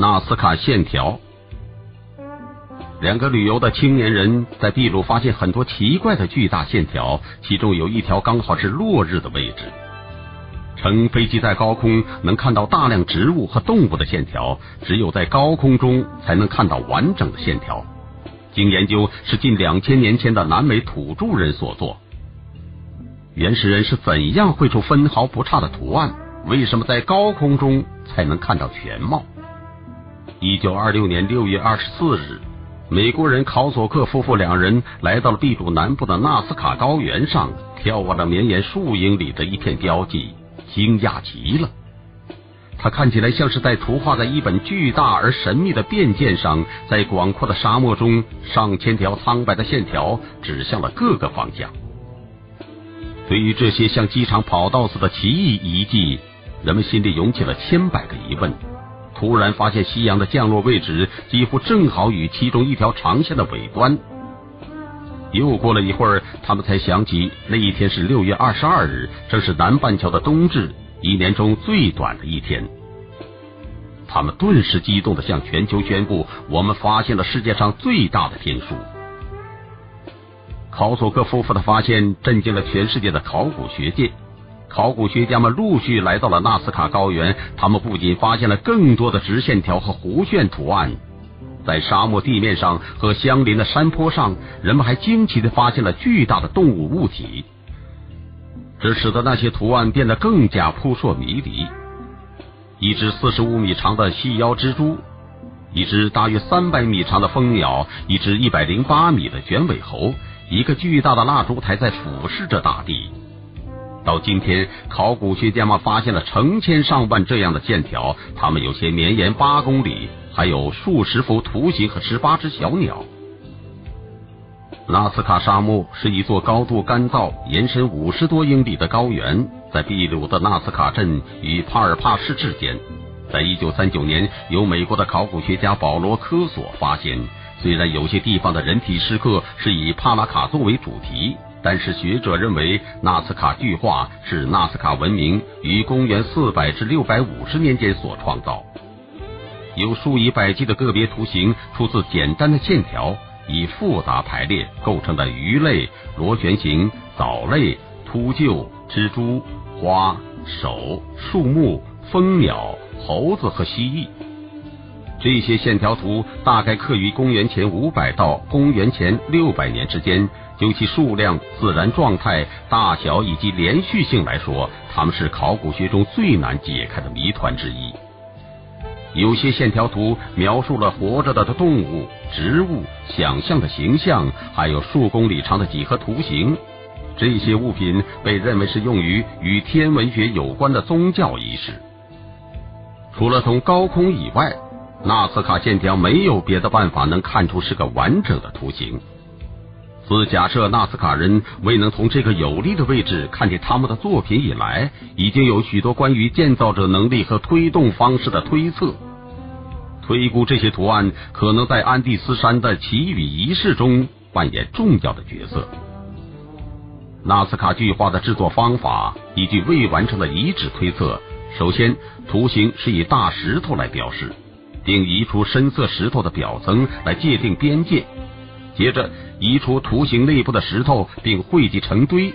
纳斯卡线条。两个旅游的青年人在秘鲁发现很多奇怪的巨大线条，其中有一条刚好是落日的位置。乘飞机在高空能看到大量植物和动物的线条，只有在高空中才能看到完整的线条。经研究，是近两千年前的南美土著人所作。原始人是怎样绘出分毫不差的图案？为什么在高空中才能看到全貌？一九二六年六月二十四日。美国人考索克夫妇两人来到了秘鲁南部的纳斯卡高原上，眺望着绵延数英里的一片标记，惊讶极了。它看起来像是在图画在一本巨大而神秘的便笺上，在广阔的沙漠中，上千条苍白的线条指向了各个方向。对于这些像机场跑道似的奇异遗迹，人们心里涌起了千百个疑问。突然发现夕阳的降落位置几乎正好与其中一条长线的尾端。又过了一会儿，他们才想起那一天是六月二十二日，正是南半球的冬至，一年中最短的一天。他们顿时激动的向全球宣布：“我们发现了世界上最大的天书。”考索克夫妇的发现震惊了全世界的考古学界。考古学家们陆续来到了纳斯卡高原，他们不仅发现了更多的直线条和弧线图案，在沙漠地面上和相邻的山坡上，人们还惊奇的发现了巨大的动物物体，这使得那些图案变得更加扑朔迷离。一只四十五米长的细腰蜘蛛，一只大约三百米长的蜂鸟，一只一百零八米的卷尾猴，一个巨大的蜡烛台在俯视着大地。到今天，考古学家们发现了成千上万这样的线条，它们有些绵延八公里，还有数十幅图形和十八只小鸟。纳斯卡沙漠是一座高度干燥、延伸五十多英里的高原，在秘鲁的纳斯卡镇与帕尔帕市之间。在一九三九年，由美国的考古学家保罗科索发现，虽然有些地方的人体石刻是以帕拉卡作为主题。但是学者认为，纳斯卡巨画是纳斯卡文明于公元四百至六百五十年间所创造。有数以百计的个别图形出自简单的线条，以复杂排列构成的鱼类、螺旋形、藻类、秃鹫、蜘蛛、花、手、树木、蜂鸟、猴子和蜥蜴。这些线条图大概刻于公元前五百到公元前六百年之间。就其数量、自然状态、大小以及连续性来说，它们是考古学中最难解开的谜团之一。有些线条图描述了活着的动物、植物、想象的形象，还有数公里长的几何图形。这些物品被认为是用于与天文学有关的宗教仪式。除了从高空以外，纳斯卡线条没有别的办法能看出是个完整的图形。自假设纳斯卡人未能从这个有利的位置看见他们的作品以来，已经有许多关于建造者能力和推动方式的推测，推估这些图案可能在安第斯山的祈雨仪式中扮演重要的角色。纳斯卡巨画的制作方法依据未完成的遗址推测，首先图形是以大石头来标示，并移出深色石头的表层来界定边界。接着移出图形内部的石头，并汇集成堆。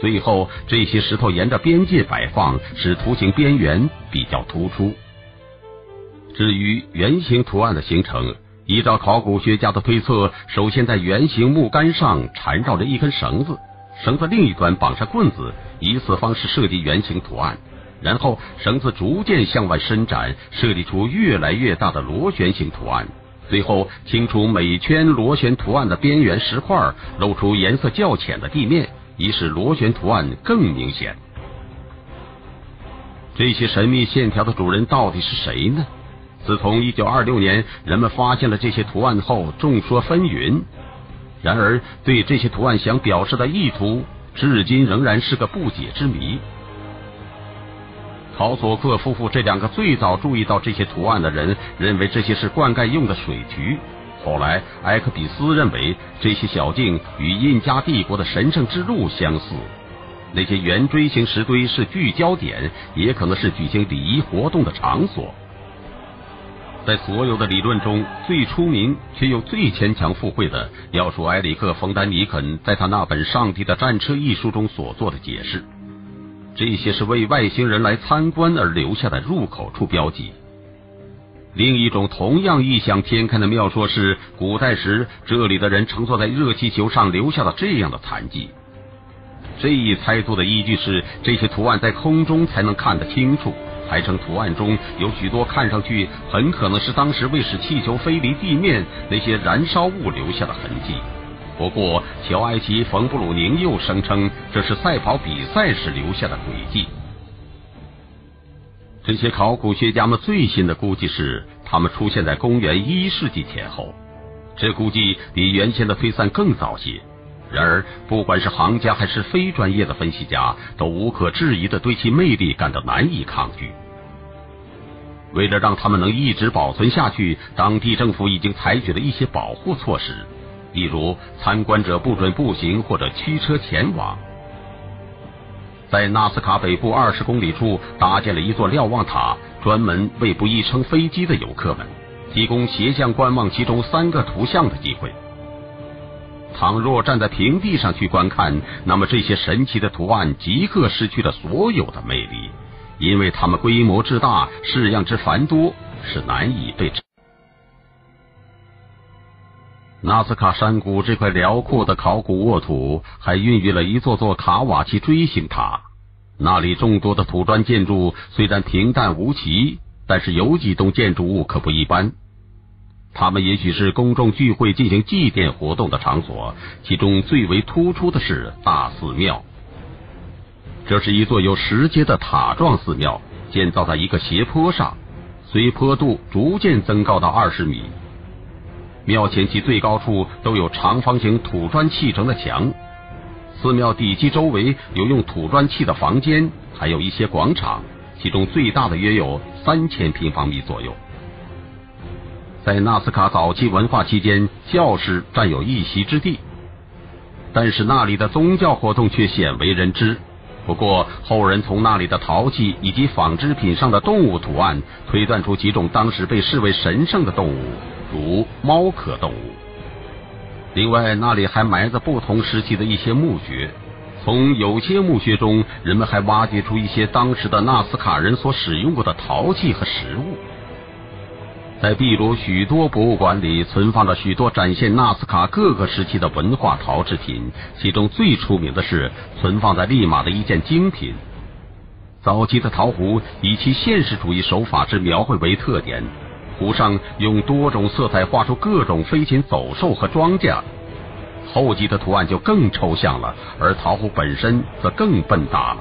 最后，这些石头沿着边界摆放，使图形边缘比较突出。至于圆形图案的形成，依照考古学家的推测，首先在圆形木杆上缠绕着一根绳子，绳子另一端绑上棍子，以此方式设计圆形图案。然后，绳子逐渐向外伸展，设计出越来越大的螺旋形图案。最后清除每圈螺旋图案的边缘石块，露出颜色较浅的地面，以使螺旋图案更明显。这些神秘线条的主人到底是谁呢？自从一九二六年人们发现了这些图案后，众说纷纭。然而，对这些图案想表示的意图，至今仍然是个不解之谜。考索克夫妇这两个最早注意到这些图案的人，认为这些是灌溉用的水渠。后来，埃克比斯认为这些小径与印加帝国的神圣之路相似。那些圆锥形石堆是聚焦点，也可能是举行礼仪活动的场所。在所有的理论中最出名却又最牵强附会的，要数埃里克·冯·丹尼肯在他那本《上帝的战车》一书中所做的解释。这些是为外星人来参观而留下的入口处标记。另一种同样异想天开的妙说是，古代时这里的人乘坐在热气球上留下了这样的残迹。这一猜度的依据是，这些图案在空中才能看得清楚。还称图案中有许多看上去很可能是当时为使气球飞离地面那些燃烧物留下的痕迹。不过，乔埃奇·冯布鲁宁又声称这是赛跑比赛时留下的轨迹。这些考古学家们最新的估计是，他们出现在公元一世纪前后。这估计比原先的推算更早些。然而，不管是行家还是非专业的分析家，都无可置疑的对其魅力感到难以抗拒。为了让他们能一直保存下去，当地政府已经采取了一些保护措施，例如参观者不准步行或者驱车前往。在纳斯卡北部二十公里处搭建了一座瞭望塔，专门为不易乘飞机的游客们提供斜向观望其中三个图像的机会。倘若站在平地上去观看，那么这些神奇的图案即刻失去了所有的魅力。因为它们规模之大，式样之繁多，是难以被。纳斯卡山谷这块辽阔的考古沃土，还孕育了一座座卡瓦奇锥形塔。那里众多的土砖建筑虽然平淡无奇，但是有几栋建筑物可不一般。它们也许是公众聚会进行祭奠活动的场所，其中最为突出的是大寺庙。这是一座有石阶的塔状寺庙，建造在一个斜坡上，随坡度逐渐增高到二十米。庙前及最高处都有长方形土砖砌成的墙。寺庙底基周围有用土砖砌的房间，还有一些广场，其中最大的约有三千平方米左右。在纳斯卡早期文化期间，教士占有一席之地，但是那里的宗教活动却鲜为人知。不过，后人从那里的陶器以及纺织品上的动物图案，推断出几种当时被视为神圣的动物，如猫科动物。另外，那里还埋着不同时期的一些墓穴。从有些墓穴中，人们还挖掘出一些当时的纳斯卡人所使用过的陶器和食物。在秘鲁许多博物馆里，存放着许多展现纳斯卡各个时期的文化陶制品，其中最出名的是存放在利马的一件精品。早期的陶壶以其现实主义手法之描绘为特点，壶上用多种色彩画出各种飞禽走兽和庄稼。后期的图案就更抽象了，而陶壶本身则更笨大了。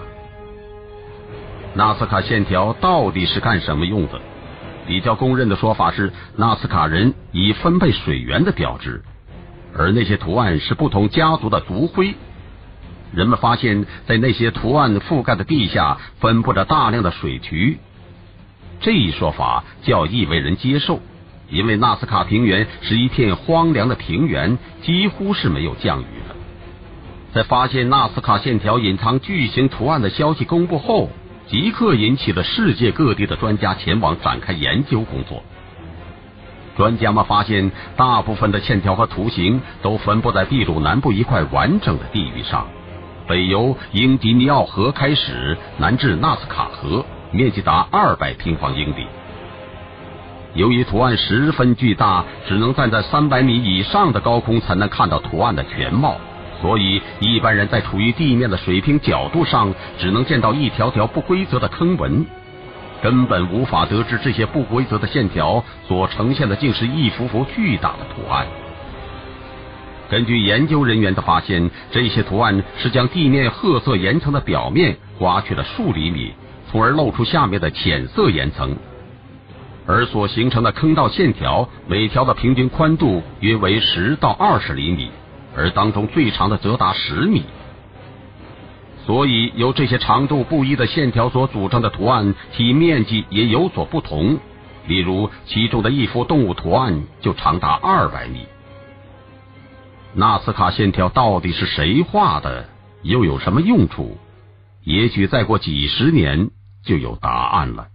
纳斯卡线条到底是干什么用的？比较公认的说法是，纳斯卡人以分配水源的标志，而那些图案是不同家族的族徽。人们发现，在那些图案覆盖的地下分布着大量的水渠。这一说法较易为人接受，因为纳斯卡平原是一片荒凉的平原，几乎是没有降雨的。在发现纳斯卡线条隐藏巨型图案的消息公布后。即刻引起了世界各地的专家前往展开研究工作。专家们发现，大部分的线条和图形都分布在秘鲁南部一块完整的地域上，北由英迪尼奥河开始，南至纳斯卡河，面积达二百平方英里。由于图案十分巨大，只能站在三百米以上的高空才能看到图案的全貌。所以，一般人在处于地面的水平角度上，只能见到一条条不规则的坑纹，根本无法得知这些不规则的线条所呈现的竟是一幅幅巨大的图案。根据研究人员的发现，这些图案是将地面褐色岩层的表面刮去了数厘米，从而露出下面的浅色岩层，而所形成的坑道线条，每条的平均宽度约为十到二十厘米。而当中最长的则达十米，所以由这些长度不一的线条所组成的图案，其面积也有所不同。例如，其中的一幅动物图案就长达二百米。纳斯卡线条到底是谁画的，又有什么用处？也许再过几十年就有答案了。